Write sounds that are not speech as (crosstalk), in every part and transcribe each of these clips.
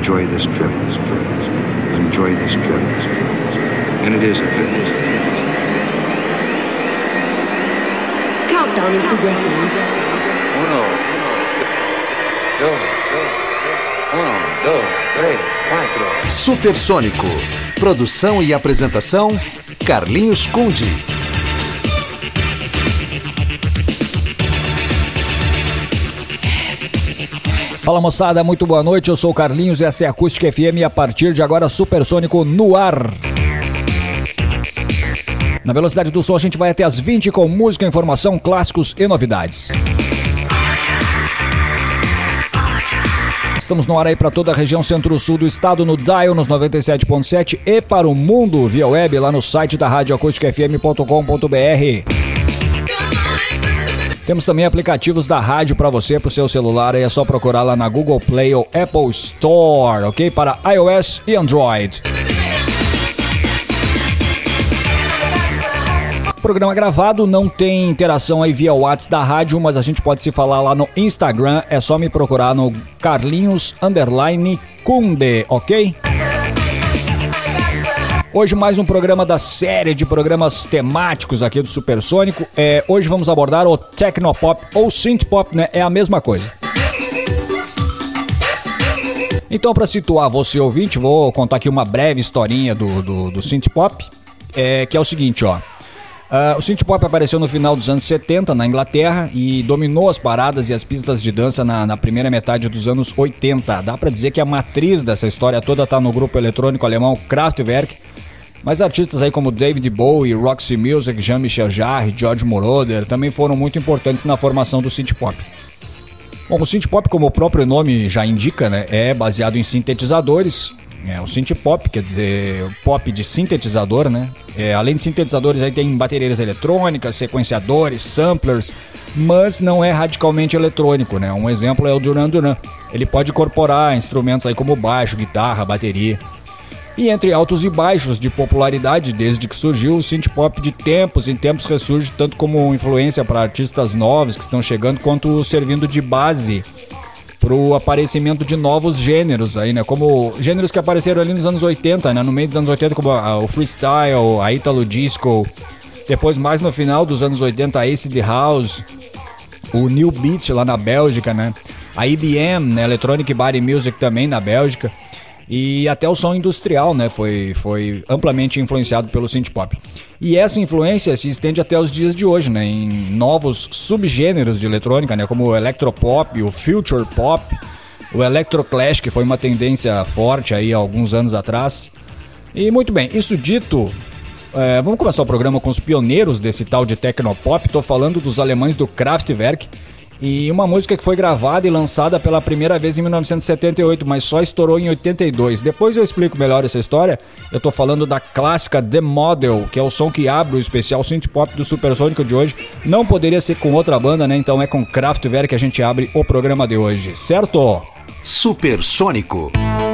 enjoy this trip, this trip, this trip. Enjoy this trip, this trip, this trip. And it is a trip. Countdown is progressing. Uno, dos, uno, dos, três, quatro. Supersônico. Produção e apresentação: Carlinhos Conde. Fala moçada, muito boa noite. Eu sou o Carlinhos e essa é a Acústica FM e a partir de agora Supersônico no ar. Na velocidade do som a gente vai até as 20 com música, informação, clássicos e novidades. Estamos no ar aí para toda a região centro-sul do estado no Dial nos 97.7 e para o mundo via web lá no site da radioacusticfm.com.br. Temos também aplicativos da rádio para você, para o seu celular, aí é só procurar lá na Google Play ou Apple Store, ok? Para iOS e Android. Programa gravado, não tem interação aí via WhatsApp da rádio, mas a gente pode se falar lá no Instagram, é só me procurar no Carlinhos Underline Kunde, ok? Hoje mais um programa da série de programas temáticos aqui do Supersônico. É, hoje vamos abordar o Tecnopop ou Synthpop, né? É a mesma coisa. Então, para situar você ouvinte, vou contar aqui uma breve historinha do, do, do Synthpop, é, que é o seguinte, ó. Uh, o synthpop apareceu no final dos anos 70 na Inglaterra e dominou as paradas e as pistas de dança na, na primeira metade dos anos 80. Dá para dizer que a matriz dessa história toda está no grupo eletrônico alemão Kraftwerk, mas artistas aí como David Bowie, Roxy Music, Jean-Michel Jarre, George Moroder também foram muito importantes na formação do synthpop. Bom, o synthpop, como o próprio nome já indica, né, é baseado em sintetizadores, é, o synth pop, quer dizer, pop de sintetizador, né? É, além de sintetizadores, aí tem baterias eletrônicas, sequenciadores, samplers, mas não é radicalmente eletrônico, né? Um exemplo é o Duran Duran. Ele pode incorporar instrumentos aí como baixo, guitarra, bateria. E entre altos e baixos de popularidade desde que surgiu, o synth pop de tempos em tempos ressurge tanto como influência para artistas novos que estão chegando, quanto servindo de base pro aparecimento de novos gêneros aí, né? Como gêneros que apareceram ali nos anos 80, né? No meio dos anos 80, como a, o freestyle, a Italo Disco. Depois, mais no final dos anos 80, a Acid House, o New Beat lá na Bélgica, né? A IBM, né? Electronic Body Music também na Bélgica e até o som industrial, né, foi, foi amplamente influenciado pelo synth pop. E essa influência se estende até os dias de hoje, né, em novos subgêneros de eletrônica, né, como o electropop, o future pop, o electroclash, que foi uma tendência forte aí há alguns anos atrás. E muito bem, isso dito, é, vamos começar o programa com os pioneiros desse tal de tecnopop. Estou falando dos alemães do Kraftwerk e uma música que foi gravada e lançada pela primeira vez em 1978, mas só estourou em 82. Depois eu explico melhor essa história. Eu tô falando da clássica The Model, que é o som que abre o especial synth pop do Supersônico de hoje. Não poderia ser com outra banda, né? Então é com Kraftwerk que a gente abre o programa de hoje, certo? Supersônico. Supersônico.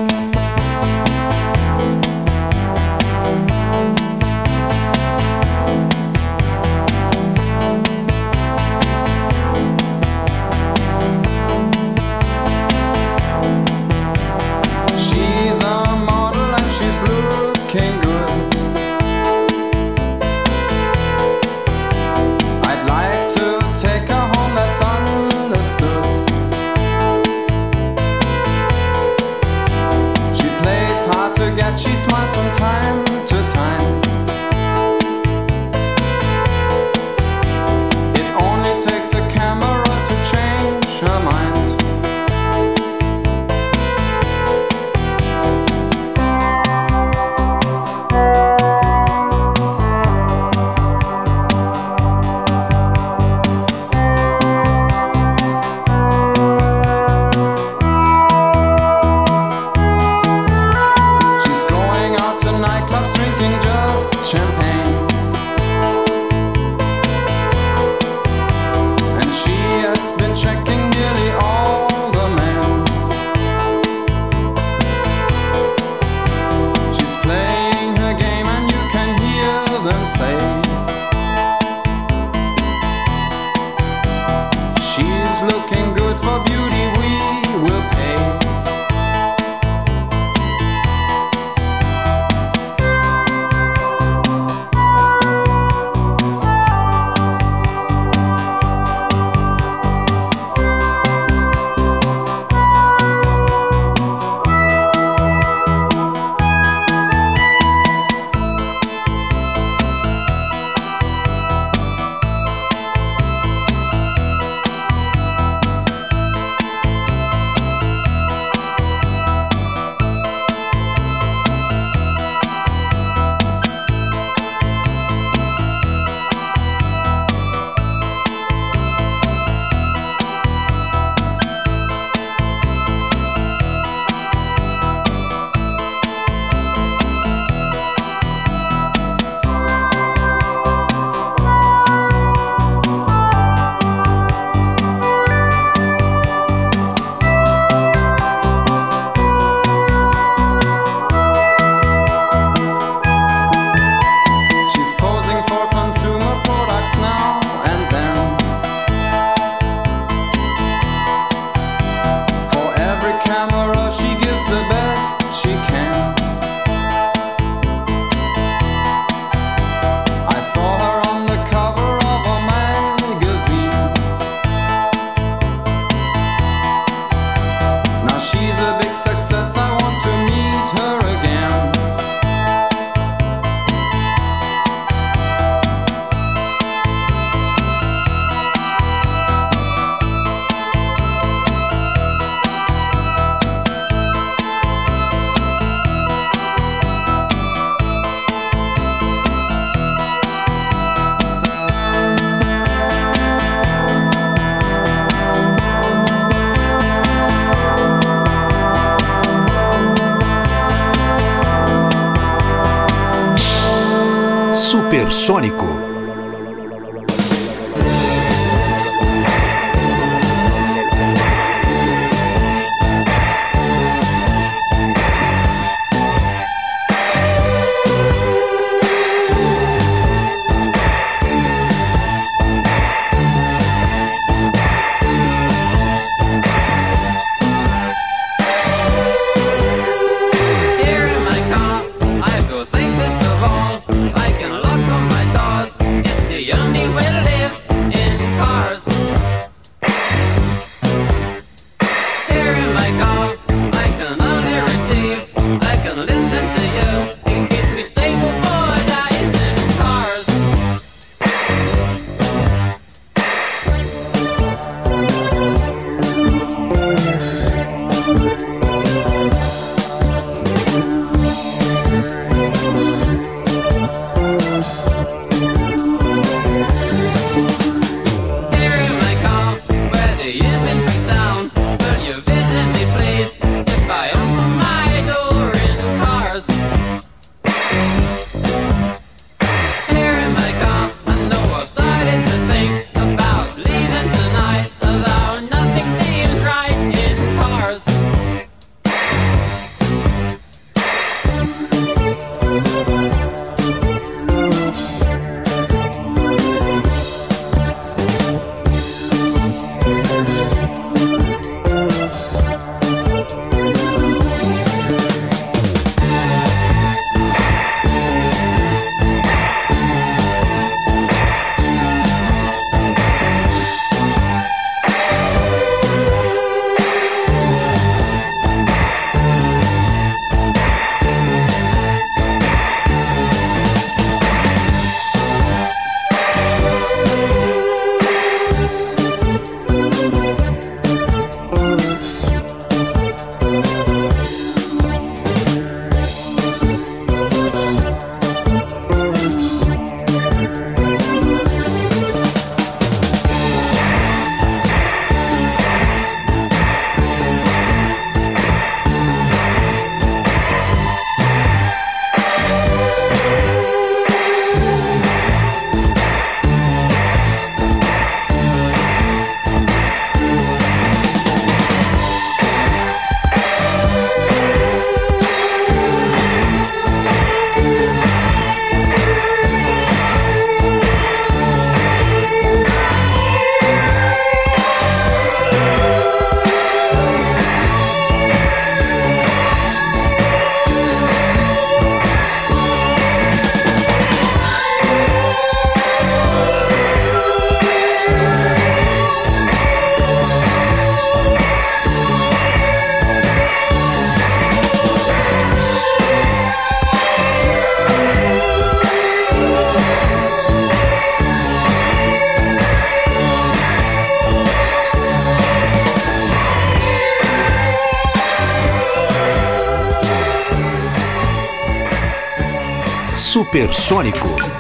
Supersônico.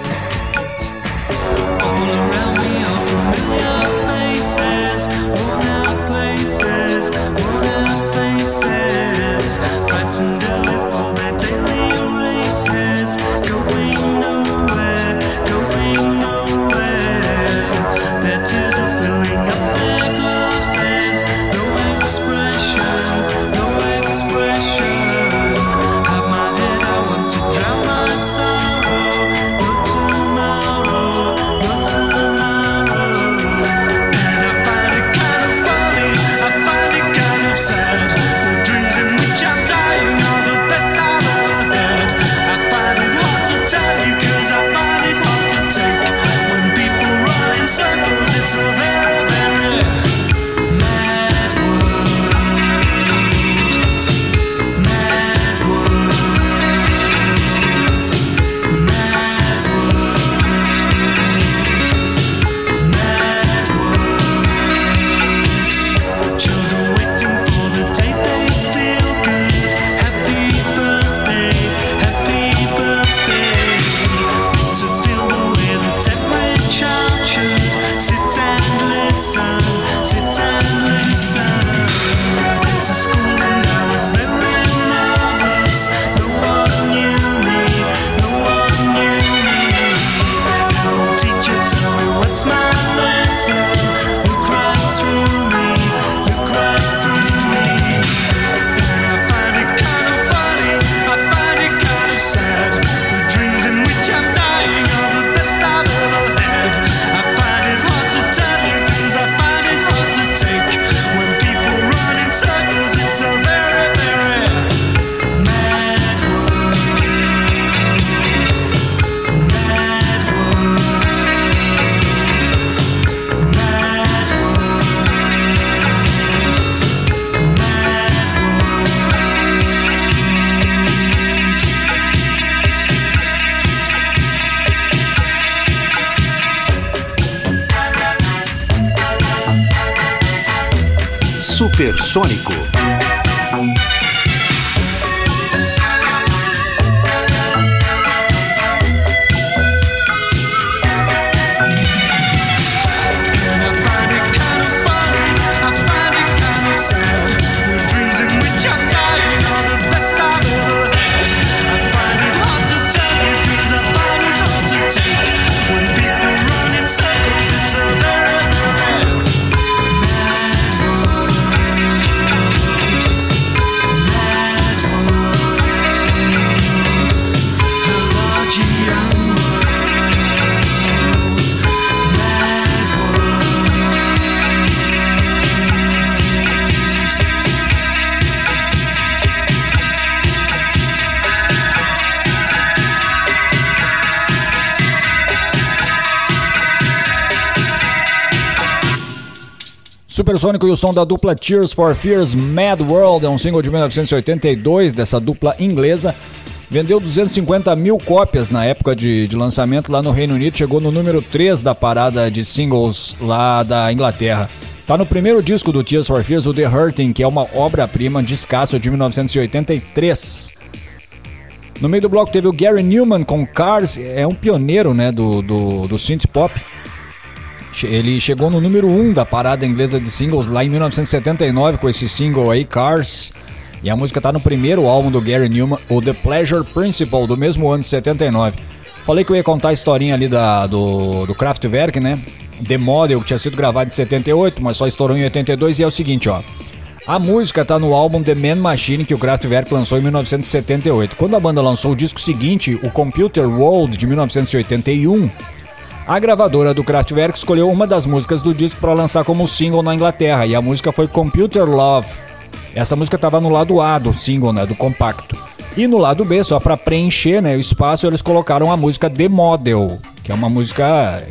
Supersônico. Supersônico e o som da dupla Tears for Fears Mad World é um single de 1982 dessa dupla inglesa. Vendeu 250 mil cópias na época de, de lançamento lá no Reino Unido, chegou no número 3 da parada de singles lá da Inglaterra. Tá no primeiro disco do Tears for Fears, o The Hurting, que é uma obra-prima descasso de 1983. No meio do bloco teve o Gary Newman com Cars, é um pioneiro né, do, do, do synth pop. Ele chegou no número 1 da parada inglesa de singles lá em 1979 com esse single aí, Cars. E a música tá no primeiro álbum do Gary Newman, o The Pleasure Principle, do mesmo ano de 79. Falei que eu ia contar a historinha ali da, do, do Kraftwerk, né? The Model, que tinha sido gravado em 78, mas só estourou em 82. E é o seguinte, ó. A música tá no álbum The Man Machine que o Kraftwerk lançou em 1978. Quando a banda lançou o disco seguinte, o Computer World de 1981, a gravadora do Kraftwerk escolheu uma das músicas do disco para lançar como single na Inglaterra, e a música foi Computer Love. Essa música estava no lado A do single, né, do compacto. E no lado B, só para preencher né, o espaço, eles colocaram a música The Model, que é uma música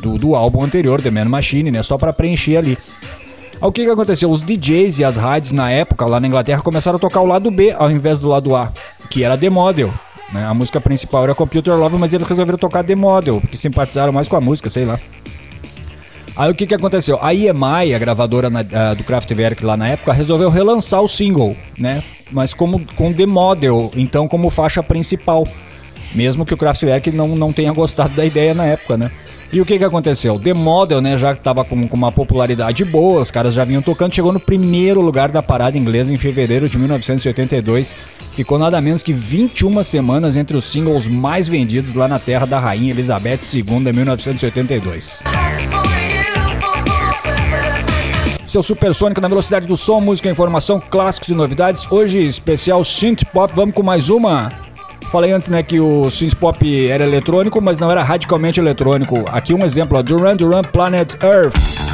do, do álbum anterior, The Man Machine, né, só para preencher ali. O que, que aconteceu? Os DJs e as rádios na época lá na Inglaterra começaram a tocar o lado B ao invés do lado A, que era The Model. Né? A música principal era Computer Love, mas eles resolveram tocar The Model, porque simpatizaram mais com a música, sei lá. Aí o que, que aconteceu? A EMI, a gravadora na- ah, do Kraftwerk lá na época, resolveu relançar o single, né? Mas como com The Model, então como faixa principal. Mesmo que o Kraftwerk não, não tenha gostado da ideia na época, né? E o que, que aconteceu? The Model, né, já que tava com, com uma popularidade boa, os caras já vinham tocando, chegou no primeiro lugar da parada inglesa em fevereiro de 1982. Ficou nada menos que 21 semanas entre os singles mais vendidos lá na terra da Rainha Elizabeth II em 1982. Seu Supersônico na velocidade do som, música, informação, clássicos e novidades. Hoje, especial Synth Pop. Vamos com mais uma. Falei antes, né, que o Synth Pop era eletrônico, mas não era radicalmente eletrônico. Aqui um exemplo, ó, Duran Duran Planet Earth.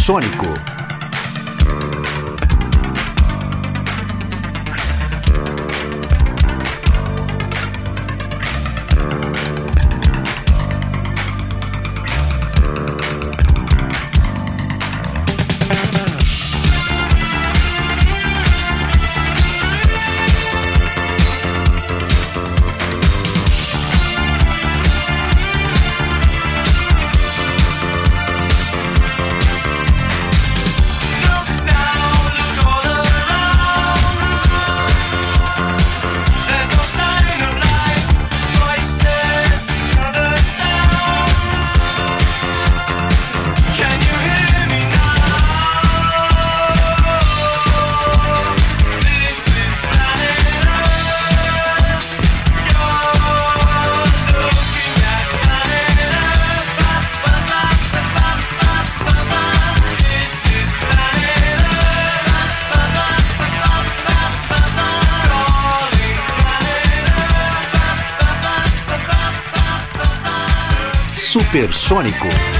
Supersônico. Supersônico.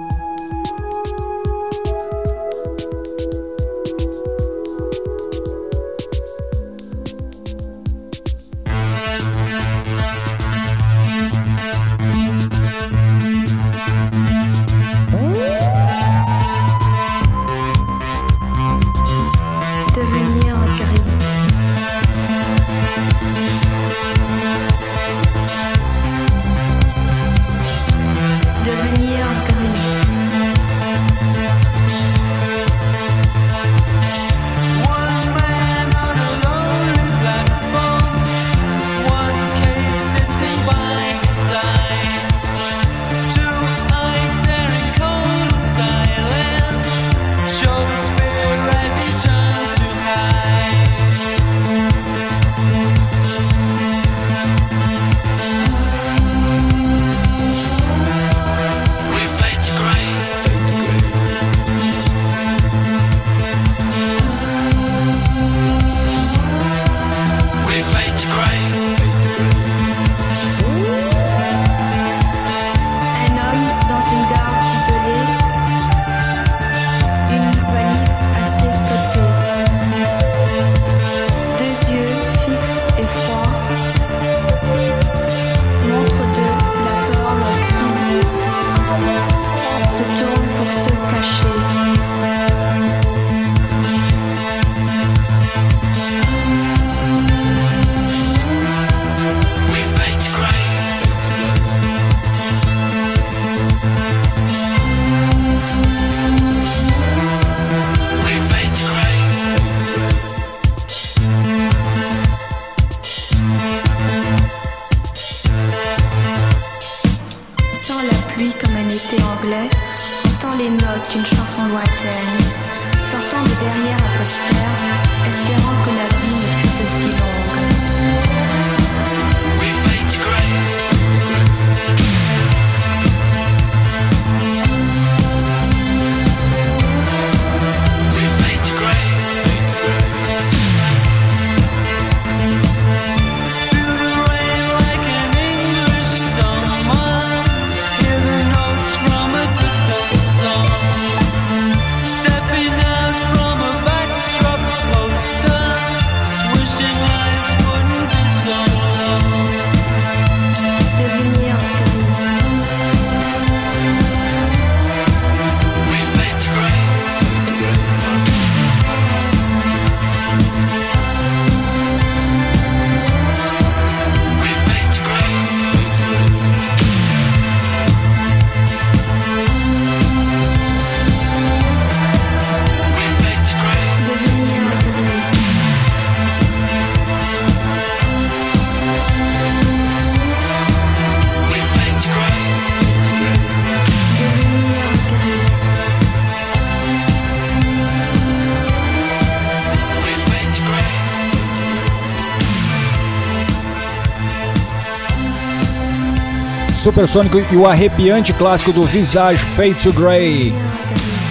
Supersônico e o arrepiante clássico do Visage Fade to Grey.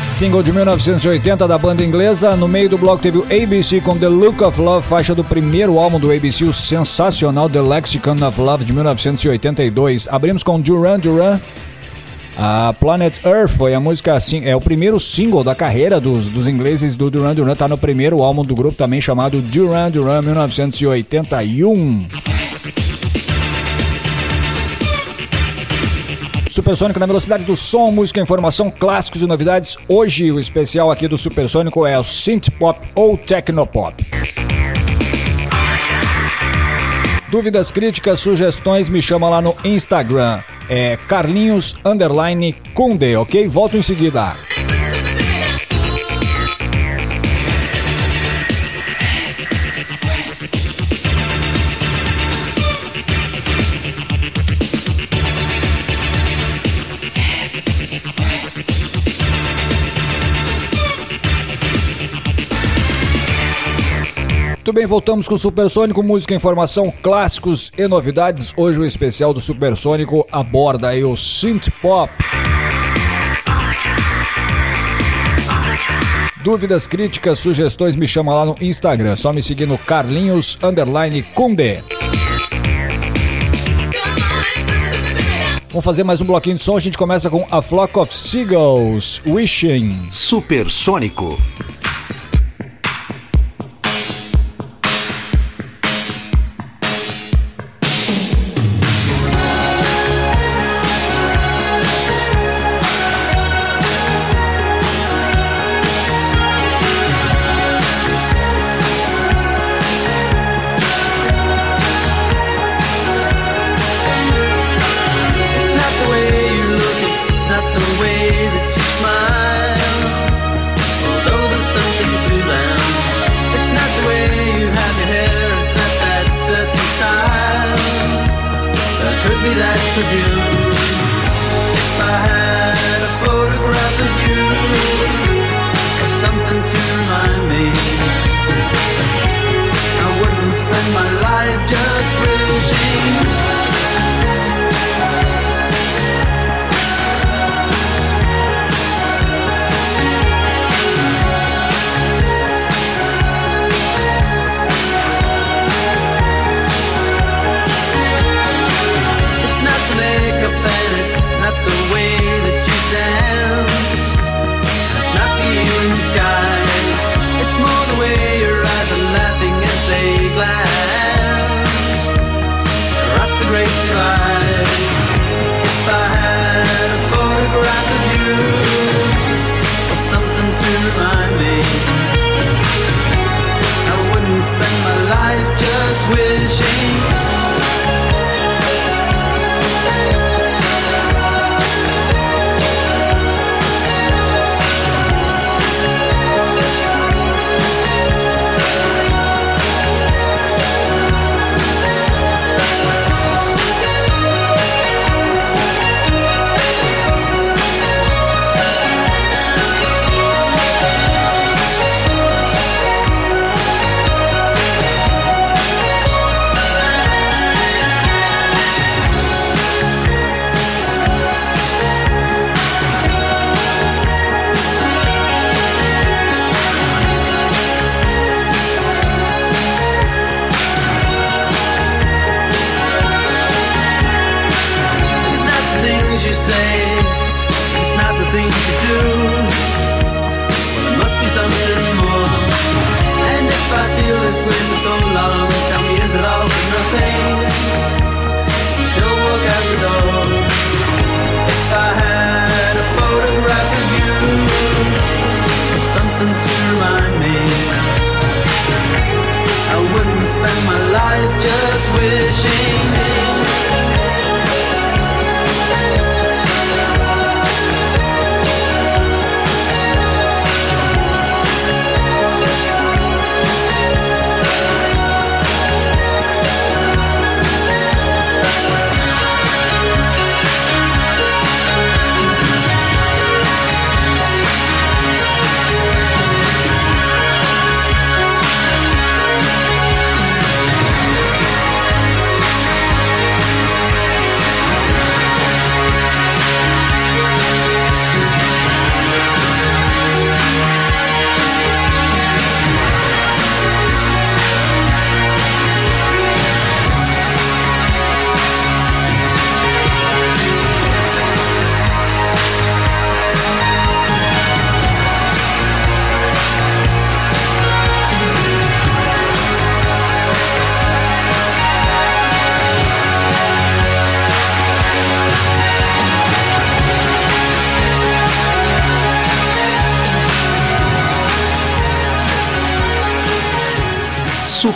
Single de 1980 da banda inglesa. No meio do bloco teve o ABC com The Look of Love, faixa do primeiro álbum do ABC, o sensacional The Lexicon of Love de 1982. Abrimos com Duran Duran. A Planet Earth foi a música assim, é o primeiro single da carreira dos, dos ingleses do Duran Duran, tá no primeiro álbum do grupo também chamado Duran Duran 1981. Supersônico na velocidade do som, música, informação, clássicos e novidades. Hoje o especial aqui do Supersônico é o Synth Pop ou Tecnopop. Dúvidas, críticas, sugestões, me chama lá no Instagram. É Carlinhos Underline Kunde, ok? Volto em seguida. Muito bem, voltamos com o Supersônico, música, informação, clássicos e novidades. Hoje o especial do Supersônico aborda aí o synth pop. Dúvidas, críticas, sugestões, me chama lá no Instagram. Só me seguir no Carlinhos Underline Kunde. Vamos fazer mais um bloquinho de som. A gente começa com A Flock of Seagulls, Wishing. Supersônico.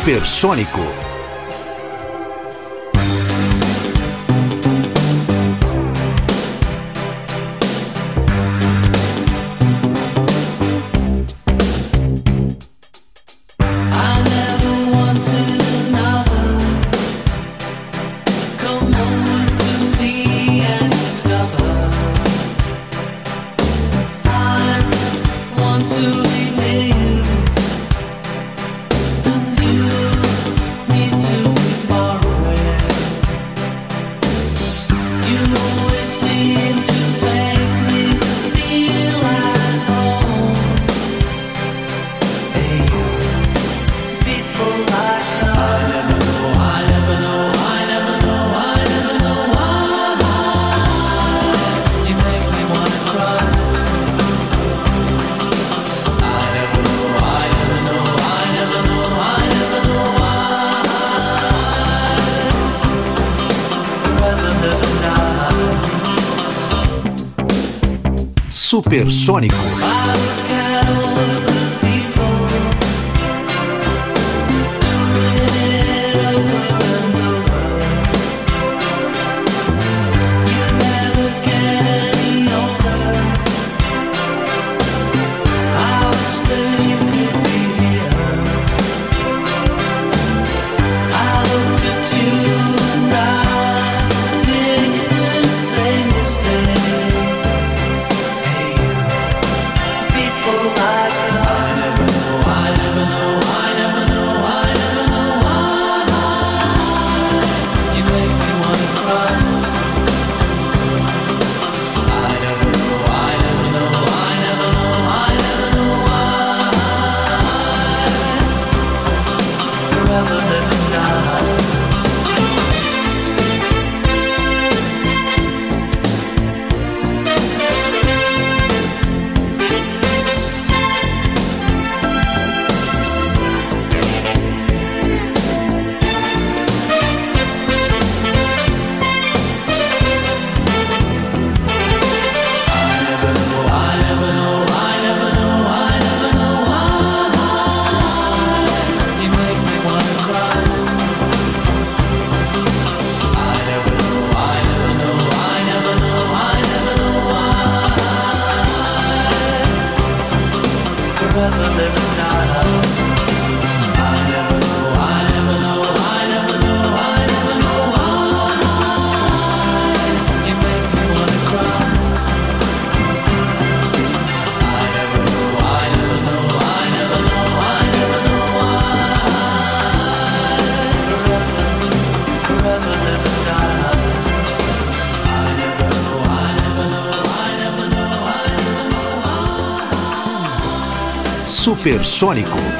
Supersônico. Supersônico. Supersônico.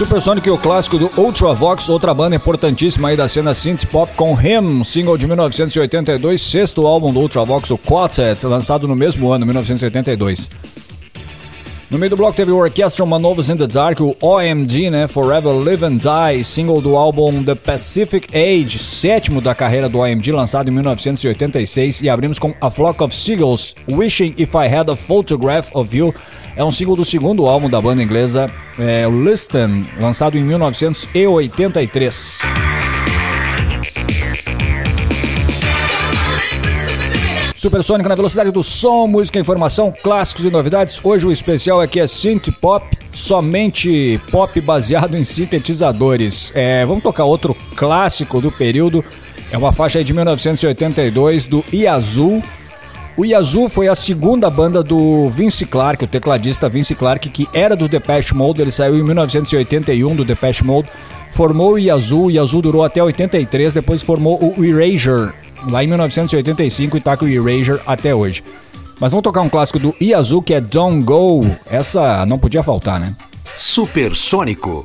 Supersonic e o clássico do Ultravox, outra banda importantíssima aí da cena synth pop com Him, single de 1982, sexto álbum do Ultravox, o Quartet, lançado no mesmo ano, 1982. No meio do bloco teve o Orchestral Manovers in the Dark, o OMG, né? Forever Live and Die, single do álbum The Pacific Age, sétimo da carreira do OMG, lançado em 1986. E abrimos com A Flock of Seagulls, Wishing If I Had a Photograph of You. É um single do segundo álbum da banda inglesa, é, Listen, lançado em 1983. Supersônica na velocidade do som, música, informação, clássicos e novidades. Hoje o especial aqui é synth pop, somente pop baseado em sintetizadores. É, vamos tocar outro clássico do período. É uma faixa de 1982 do Yazoo. O Yazoo foi a segunda banda do Vince Clarke, o tecladista Vince Clarke, que era do Depeche Mode. Ele saiu em 1981 do Depeche Mode, formou o Yazoo. O Yazoo durou até 83, depois formou o Erasure lá em 1985 e tá com o Erasure até hoje. Mas vamos tocar um clássico do Yazoo que é Don't Go. Essa não podia faltar, né? Supersônico.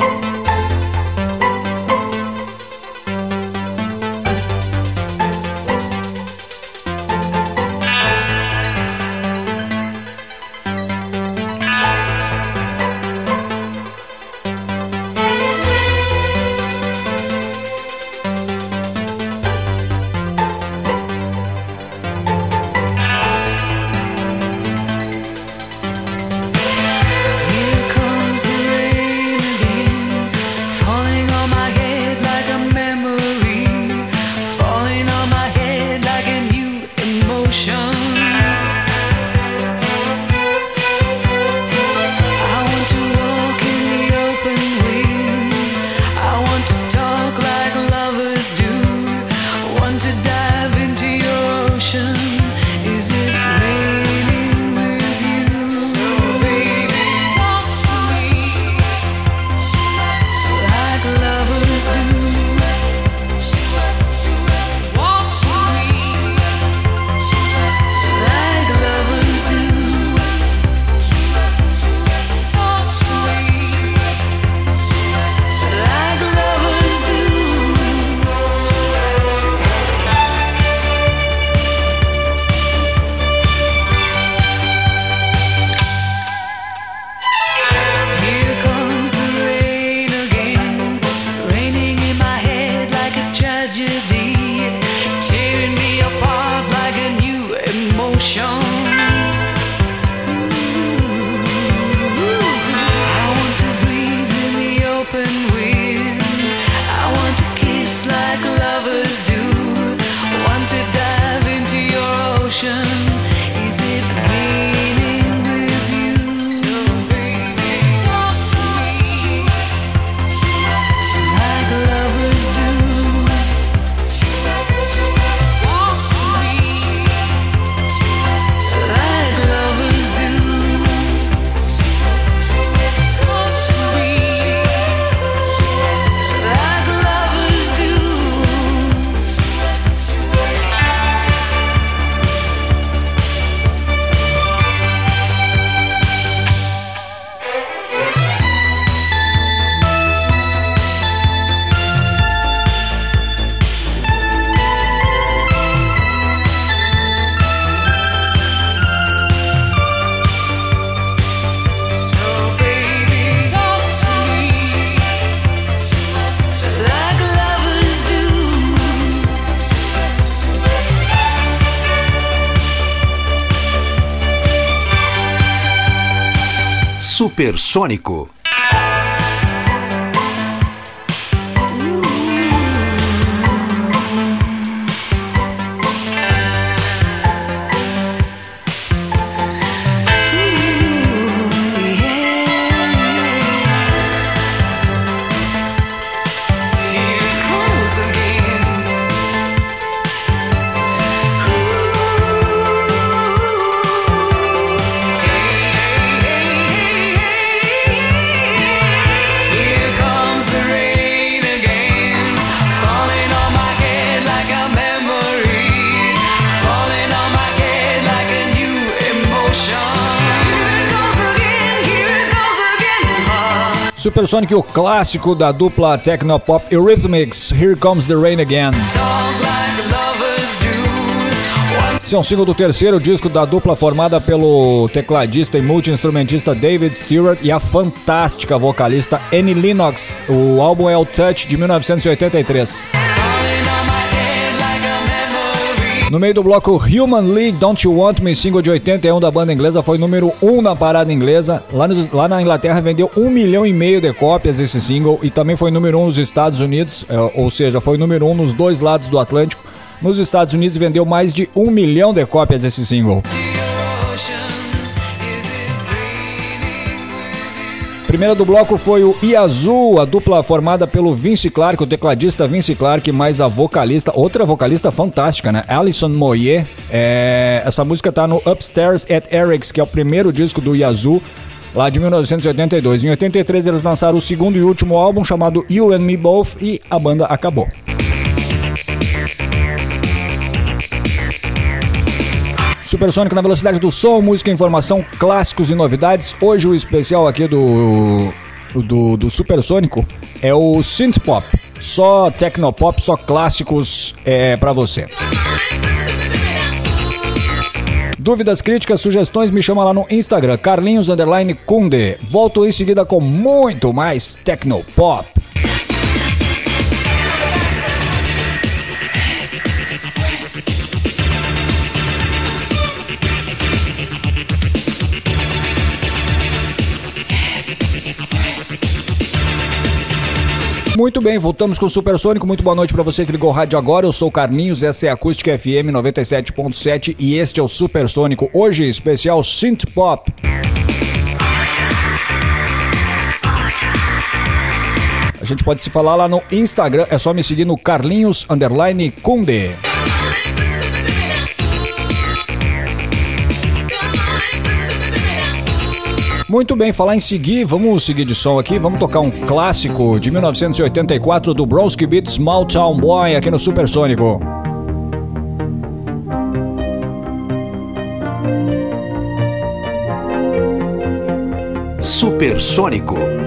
Supersônico. Supersonic, o clássico da dupla Technopop Eurythmics, Here Comes the Rain Again. Esse é um single do terceiro disco da dupla formada pelo tecladista e multi-instrumentista David Stewart e a fantástica vocalista Annie Lennox. O álbum é o Touch de 1983. No meio do bloco Human League Don't You Want Me, single de 81 da banda inglesa, foi número 1 na parada inglesa. Lá, nos- lá na Inglaterra vendeu um milhão e meio de cópias esse single e também foi número 1 nos Estados Unidos, é, ou seja, foi número 1 nos dois lados do Atlântico. Nos Estados Unidos vendeu mais de um milhão de cópias esse single. Primeira do bloco foi o Yazoo, a dupla formada pelo Vince Clarke, o tecladista Vince Clarke, mais a vocalista, outra vocalista fantástica, né? Alison Moyer. É, essa música tá no Upstairs at Eric's, que é o primeiro disco do Yazoo, lá de 1982. Em 83 eles lançaram o segundo e último álbum chamado You and Me Both e a banda acabou. Supersônico na velocidade do som, música, informação, clássicos e novidades. Hoje o especial aqui do do, do Supersônico é o Synth Pop. Só Tecnopop, só clássicos é para você. Dúvidas, críticas, sugestões, me chama lá no Instagram, Carlinhos Underline Kunde. Volto em seguida com muito mais Tecnopop. Muito bem, voltamos com o Supersônico. Muito boa noite para você que ligou o rádio agora. Eu sou o Carlinhos, essa é a Acústica FM 97.7 e este é o Supersônico. Hoje, especial Synth Pop. A gente pode se falar lá no Instagram, é só me seguir no Carlinhos Underline Kunde. Muito bem, falar em seguir, vamos seguir de som aqui, vamos tocar um clássico de 1984 do Bronski Beat Small Town Boy aqui no Supersônico. Supersônico.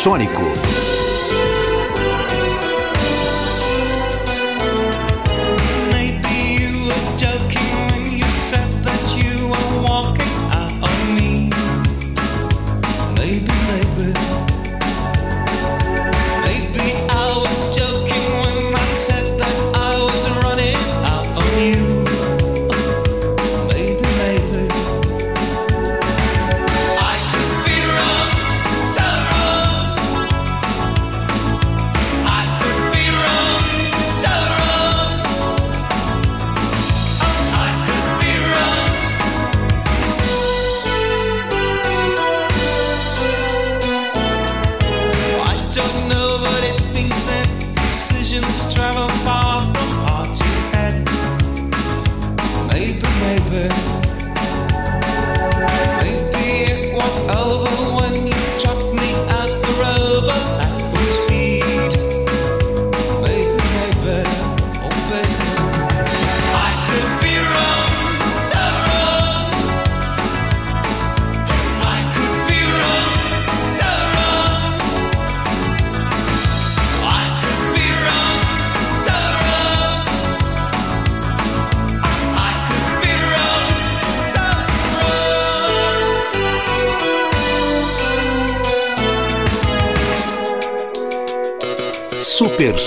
Supersônico.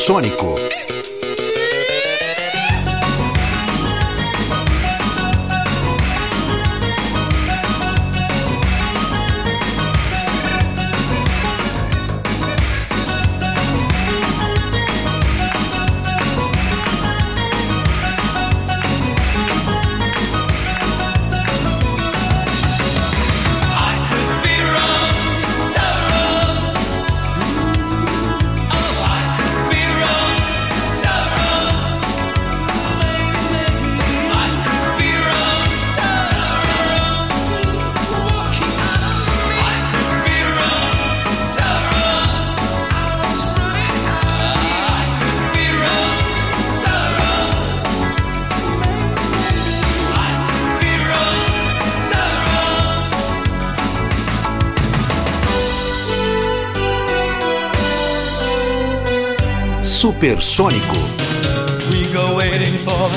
Supersônico. Supersônico. We go waiting for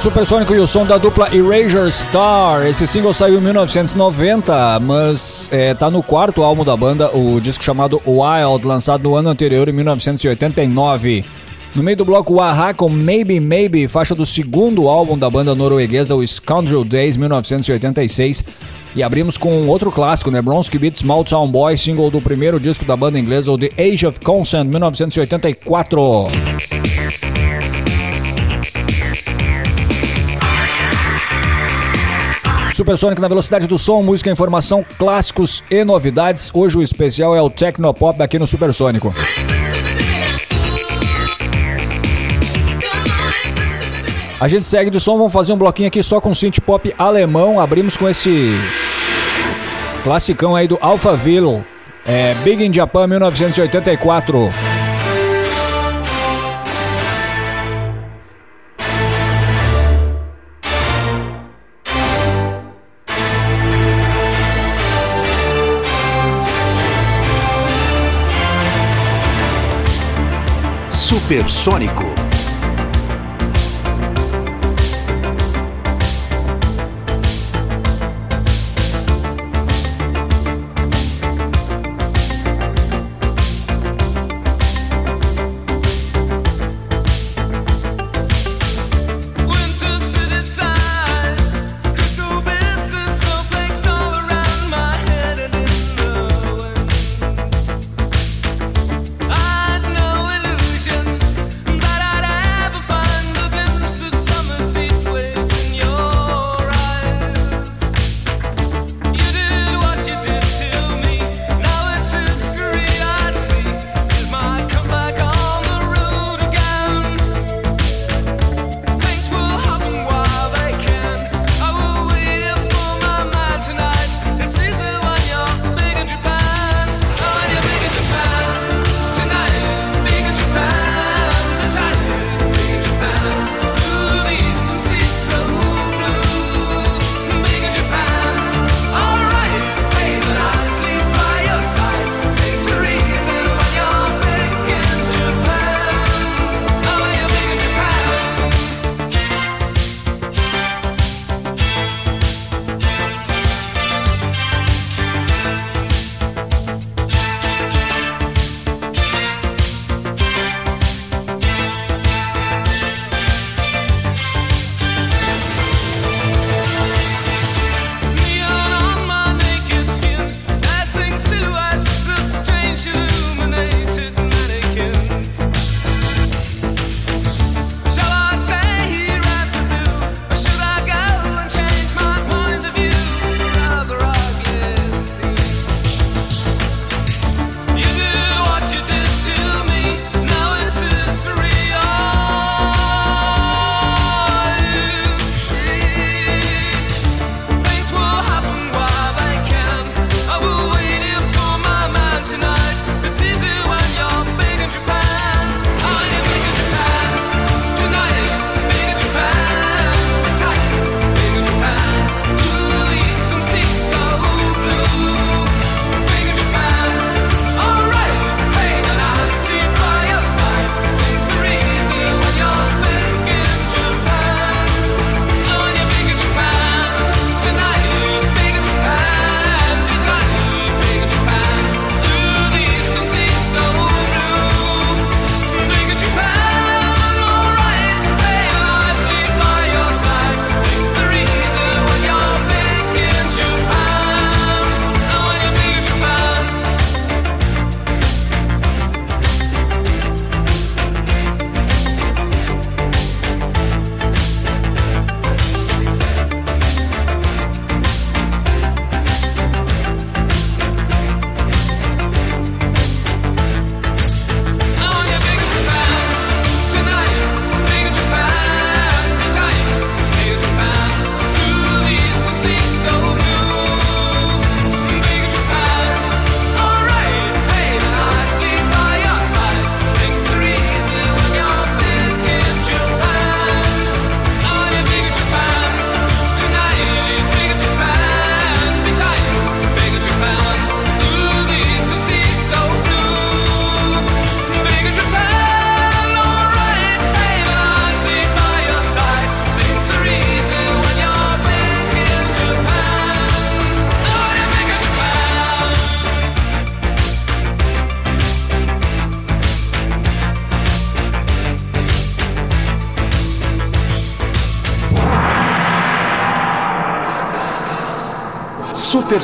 Supersônico e o som da dupla Erasure Star. Esse single saiu em 1990, mas é, tá no quarto álbum da banda, o disco chamado Wild, lançado no ano anterior, em 1989. No meio do bloco, o Aha com Maybe Maybe, faixa do segundo álbum da banda norueguesa, o Scoundrel Days, 1986. E abrimos com outro clássico, né? Bronski Beat Small Town Boy, single do primeiro disco da banda inglesa, o The Age of Consent, 1984. Supersônico na velocidade do som, música, informação, clássicos e novidades. Hoje o especial é o Tecnopop aqui no Supersônico. A gente segue de som, vamos fazer um bloquinho aqui só com synth pop alemão. Abrimos com esse classicão aí do Alphaville, é, Big in Japan 1984. Supersônico.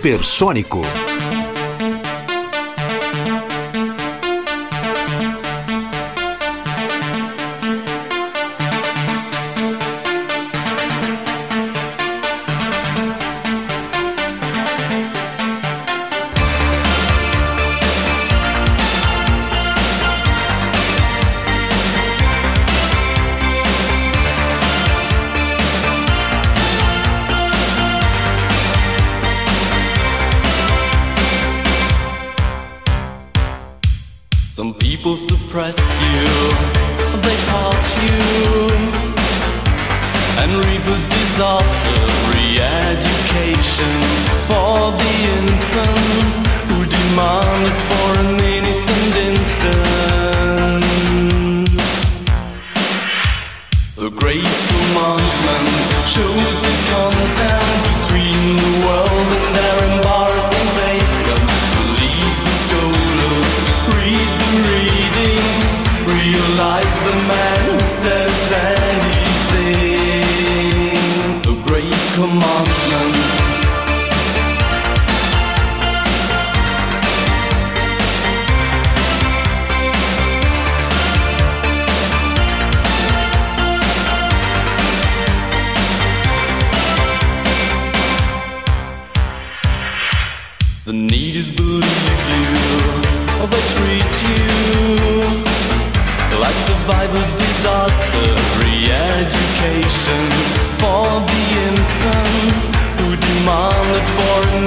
Supersônico. The need is believe you, or they treat you like survivor disaster. Re-education for the infants who demanded for an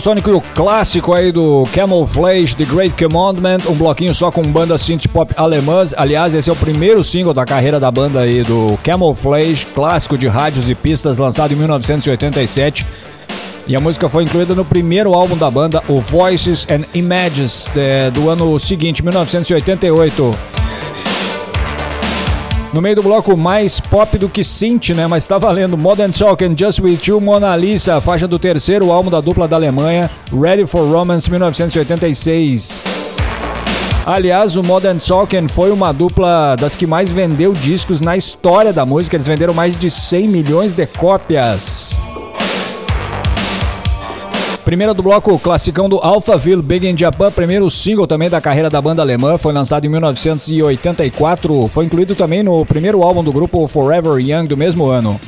Supersônico e o clássico aí do Camouflage, The Great Commandment, um bloquinho só com bandas synth pop alemãs. Aliás, esse é o primeiro single da carreira da banda aí do Camouflage, clássico de rádios e pistas, lançado em 1987. E a música foi incluída no primeiro álbum da banda, o Voices and Images, é, do ano seguinte, 1988. No meio do bloco mais pop do que synth, né? Mas tá valendo. Modern Talking, Just With You, Mona Lisa, faixa do terceiro álbum da dupla da Alemanha, Ready for Romance, 1986. Aliás, o Modern Talking foi uma dupla das que mais vendeu discos na história da música. Eles venderam mais de 100 milhões de cópias. Primeira do bloco, classicão do Alphaville Big in Japan, primeiro single também da carreira da banda alemã, foi lançado em 1984, foi incluído também no primeiro álbum do grupo Forever Young do mesmo ano.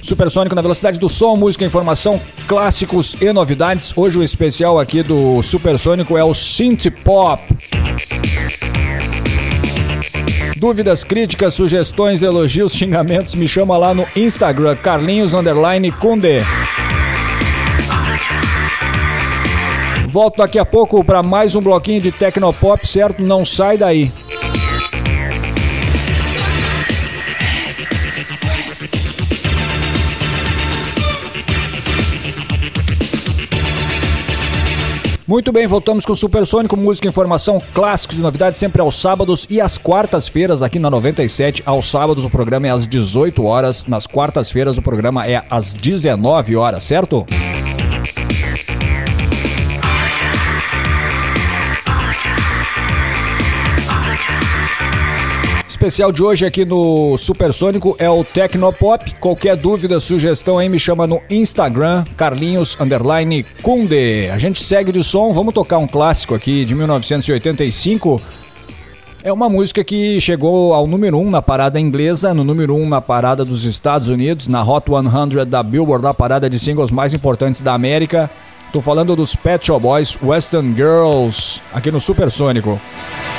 Supersônico na velocidade do som, música, informação, clássicos e novidades. Hoje o especial aqui do Supersônico é o Synth Pop. Dúvidas, críticas, sugestões, elogios, xingamentos, me chama lá no Instagram, Carlinhos Underline Kunde. Volto daqui a pouco para mais um bloquinho de Tecnopop, certo? Não sai daí. Muito bem, voltamos com o Supersônico, música, informação, clássicos e novidades sempre aos sábados e às quartas-feiras aqui na 97. Aos sábados o programa é às 18 horas, nas quartas-feiras o programa é às 19 horas, certo? Especial de hoje aqui no Supersônico é o Tecnopop. Qualquer dúvida, sugestão aí me chama no Instagram, Carlinhos underline Kunde. A gente segue de som, vamos tocar um clássico aqui de 1985. É uma música que chegou ao número 1 um na parada inglesa, no número 1 um na parada dos Estados Unidos, na Hot 100 da Billboard, da parada de singles mais importantes da América. Tô falando dos Pet Shop Boys, Western Girls, aqui no Supersônico. Sometimes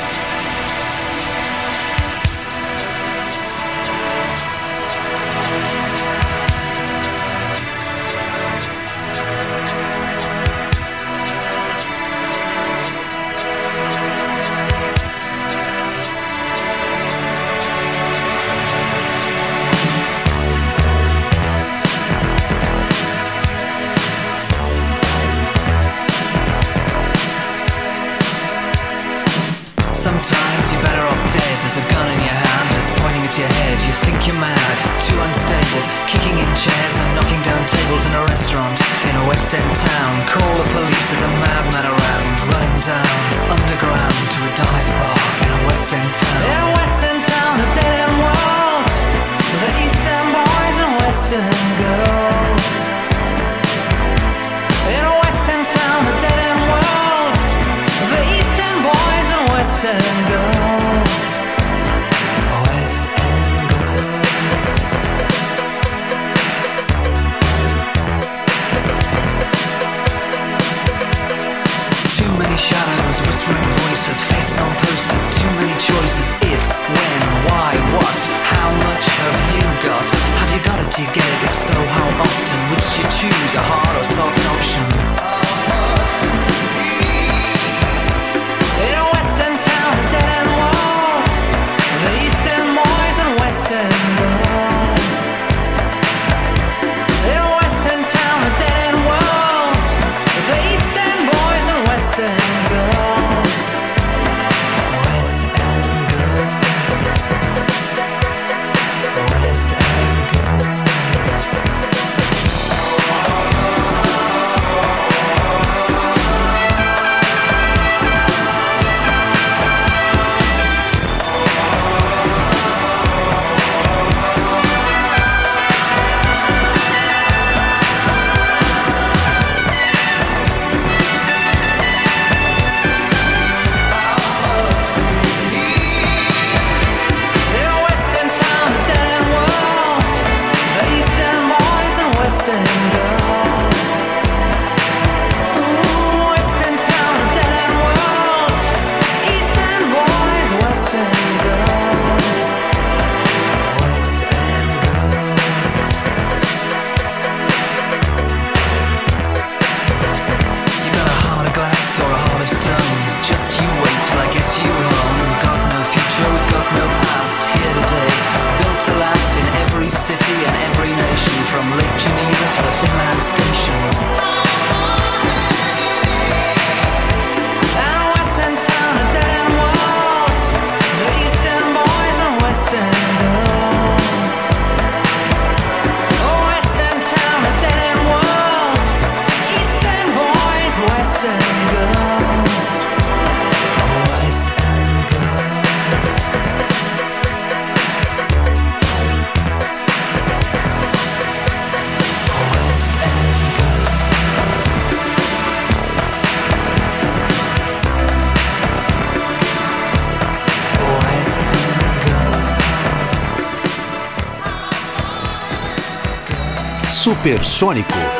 Supersônico.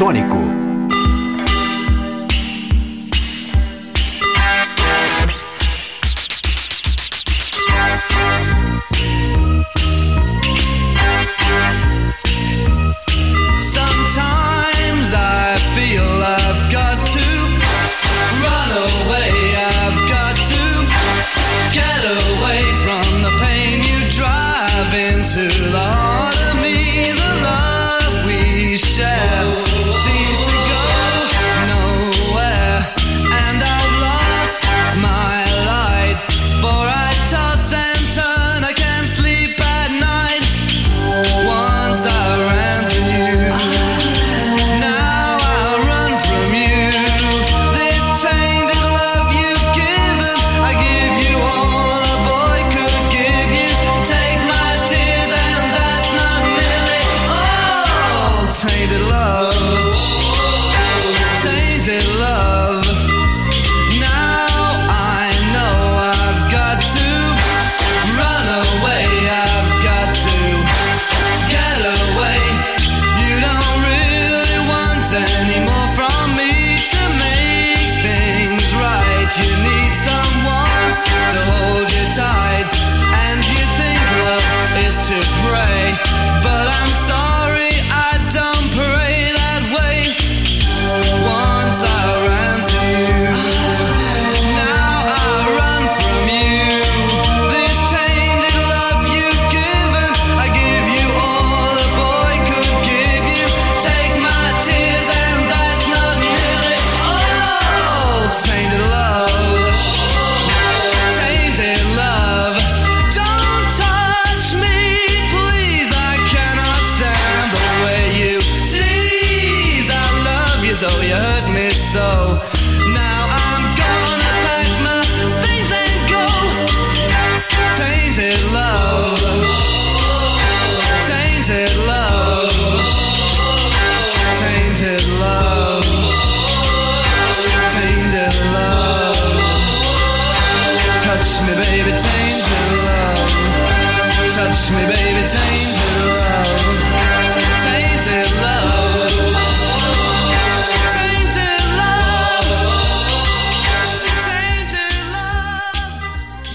Supersônico.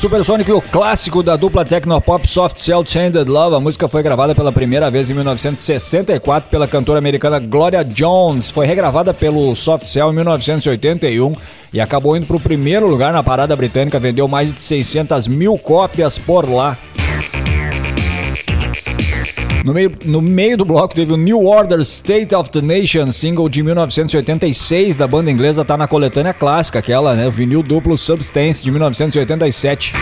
E o clássico da dupla Tecnopop Soft Cell Chained Love. A música foi gravada pela primeira vez em 1964 pela cantora americana Gloria Jones. Foi regravada pelo Soft Cell em 1981 e acabou indo para o primeiro lugar na parada britânica. Vendeu mais de 600 mil cópias por lá. No meio, no meio do bloco teve o New Order State of the Nation, single de 1986 da banda inglesa, tá na coletânea clássica, aquela, né? Vinil duplo Substance de 1987.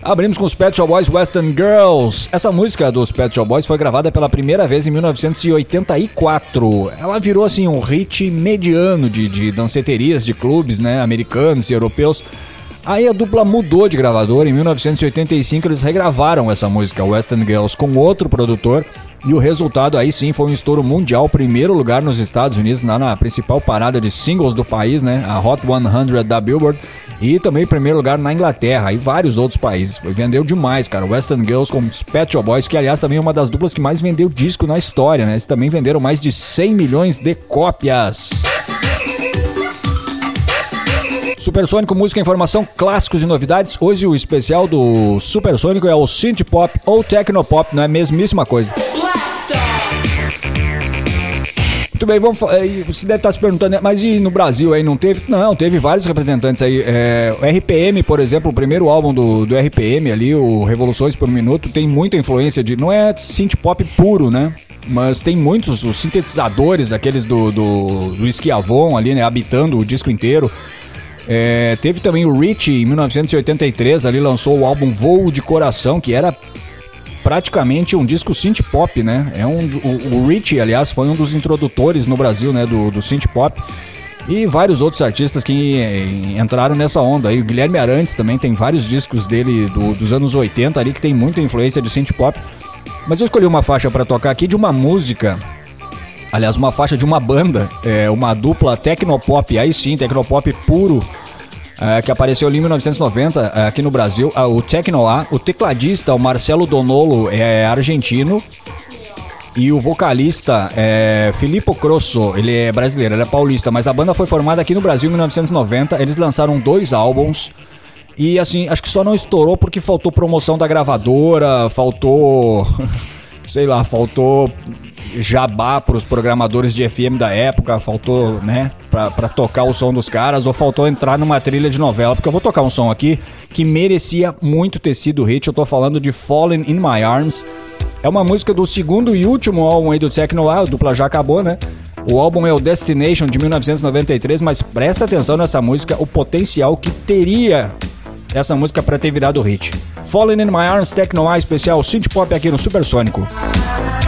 Abrimos com os Pet Shop Boys Western Girls. Essa música dos Pet Shop Boys foi gravada pela primeira vez em 1984. Ela virou assim um hit mediano de, de danceterias de clubes, né, americanos e europeus. Aí a dupla mudou de gravador. Em 1985 eles regravaram essa música Western Girls com outro produtor. E o resultado aí sim foi um estouro mundial, primeiro lugar nos Estados Unidos, na, na principal parada de singles do país, né? A Hot 100 da Billboard. E também primeiro lugar na Inglaterra e vários outros países. Vendeu demais, cara. Western Girls com Pet Shop Boys, que aliás também é uma das duplas que mais vendeu disco na história, né? Eles também venderam mais de 100 milhões de cópias. Supersônico, música, informação, clássicos e novidades. Hoje o especial do Supersônico é o Synth Pop ou Tecnopop, não é a mesmíssima coisa. Muito bem, vamos, eh, você deve estar se perguntando, né, mas e no Brasil aí não teve? Não, teve vários representantes aí. É, o RPM, por exemplo, o primeiro álbum do, do RPM ali, o Revoluções por Minuto, tem muita influência de. Não é synth pop puro, né? Mas tem muitos os sintetizadores, aqueles do, do, do Esquiavon ali, né? Habitando o disco inteiro. É, teve também o Rich em 1983, ali lançou o álbum Voo de Coração, que era praticamente um disco synth pop, né? É um, o, o Rich, aliás, foi um dos introdutores no Brasil, né, do, do synth pop. E vários outros artistas que eh, entraram nessa onda aí. O Guilherme Arantes também tem vários discos dele do- dos anos 80 ali que tem muita influência de synth pop. Mas eu escolhi uma faixa para tocar aqui de uma música aliás, uma faixa de uma banda, é, uma dupla tecnopop, aí sim, tecnopop puro, é, que apareceu em 1990 é, aqui no Brasil, ah, o Tecno A, o tecladista, o Marcelo Donolo, é argentino, E o vocalista é Filippo Crosso, ele é brasileiro, ele é paulista, mas a banda foi formada aqui no Brasil em 1990. Eles lançaram dois álbuns. E assim, acho que só não estourou porque faltou promoção da gravadora, faltou. (laughs) sei lá, faltou jabá pros programadores de FM da época, faltou, né, pra tocar o som dos caras, ou faltou entrar numa trilha de novela, porque eu vou tocar um som aqui que merecia muito ter sido hit, eu tô falando de Fallen in My Arms. É uma música do segundo e último álbum aí do Techno a dupla já acabou, né? O álbum é o Destination de 1993, mas presta atenção nessa música, o potencial que teria essa música pra ter virado hit. Fallen in My Arms Techno especial synth pop aqui no Supersônico. The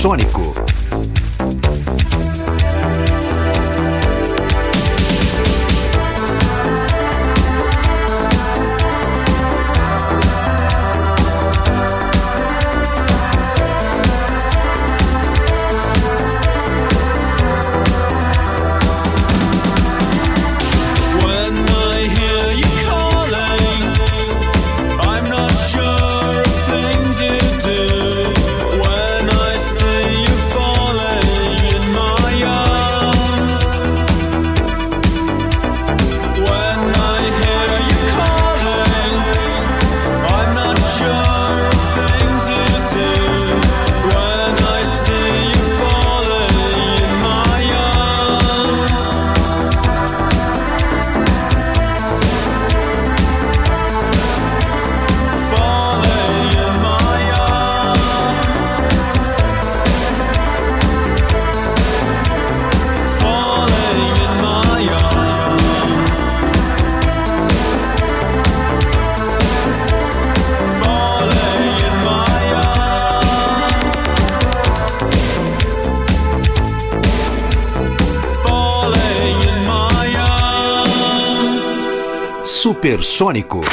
Supersônico. Sônico.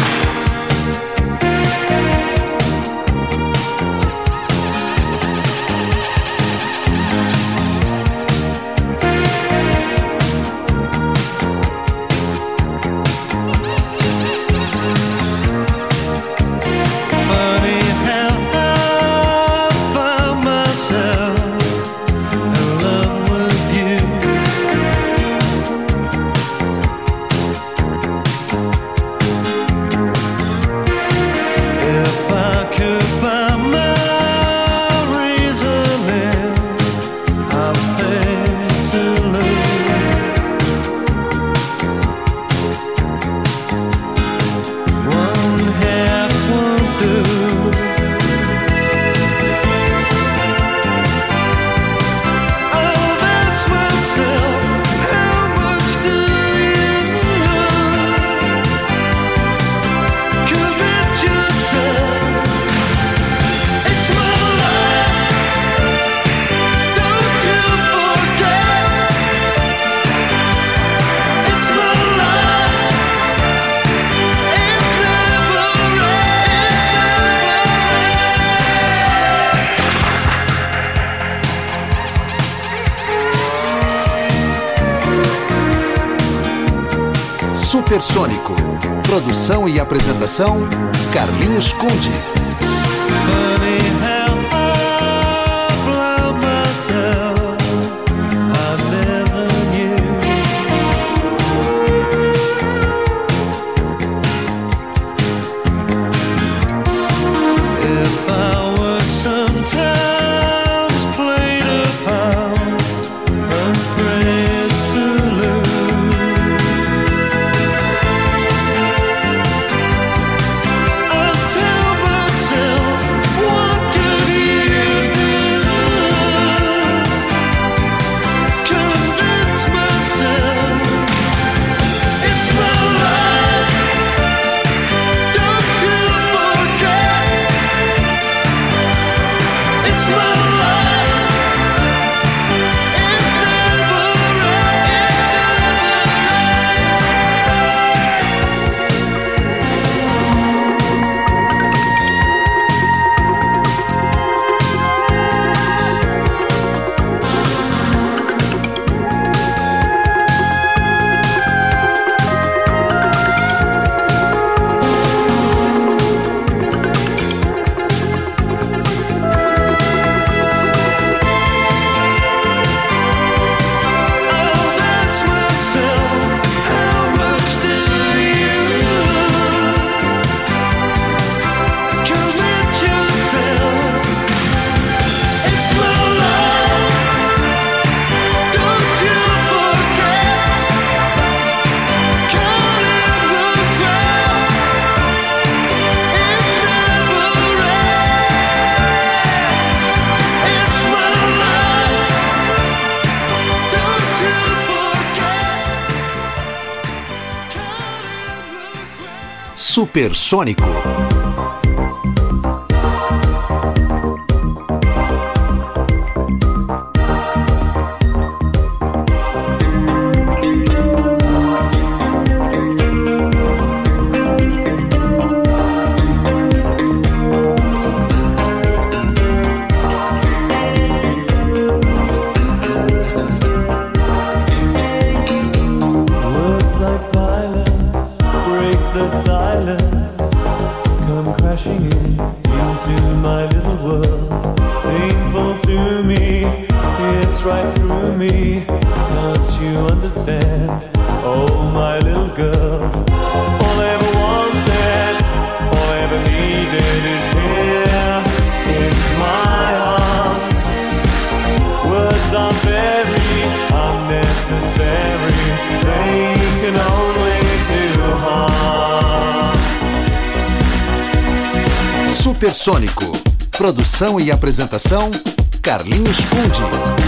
Redação, Carlinhos Conde. Supersônico. Sônico. Produção e apresentação: Carlinhos Fundi.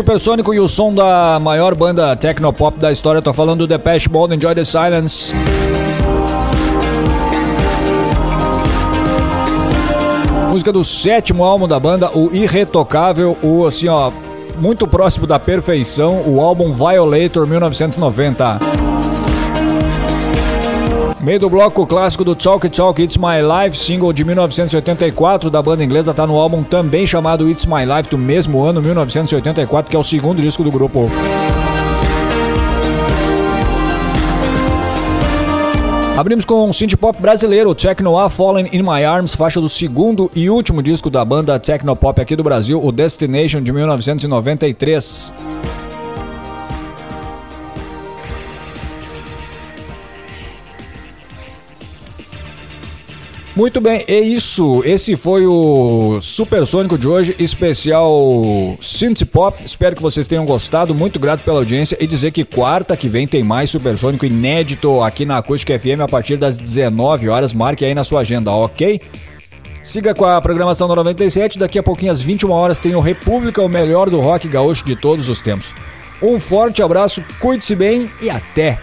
Supersônico e o som da maior banda tecnopop da história. Tô falando do Depeche Mode, Enjoy the Silence. Música do sétimo álbum da banda, o Irretocável, o assim ó, muito próximo da perfeição, o álbum Violator 1990. Meio do bloco clássico do Talk Talk It's My Life, single de 1984 da banda inglesa, tá no álbum também chamado It's My Life do mesmo ano, 1984, que é o segundo disco do grupo. Abrimos com um synth pop brasileiro, Techno A Fallen in My Arms, faixa do segundo e último disco da banda Tecnopop aqui do Brasil, o Destination de 1993. Muito bem, é isso. Esse foi o Supersônico de hoje, especial Synth Pop. Espero que vocês tenham gostado. Muito grato pela audiência e dizer que quarta que vem tem mais Supersônico inédito aqui na Acústica FM a partir das 19 horas. Marque aí na sua agenda, ok? Siga com a programação da 97. Daqui a pouquinho, às 21 horas, tem o República, o melhor do rock gaúcho de todos os tempos. Um forte abraço, cuide-se bem e até!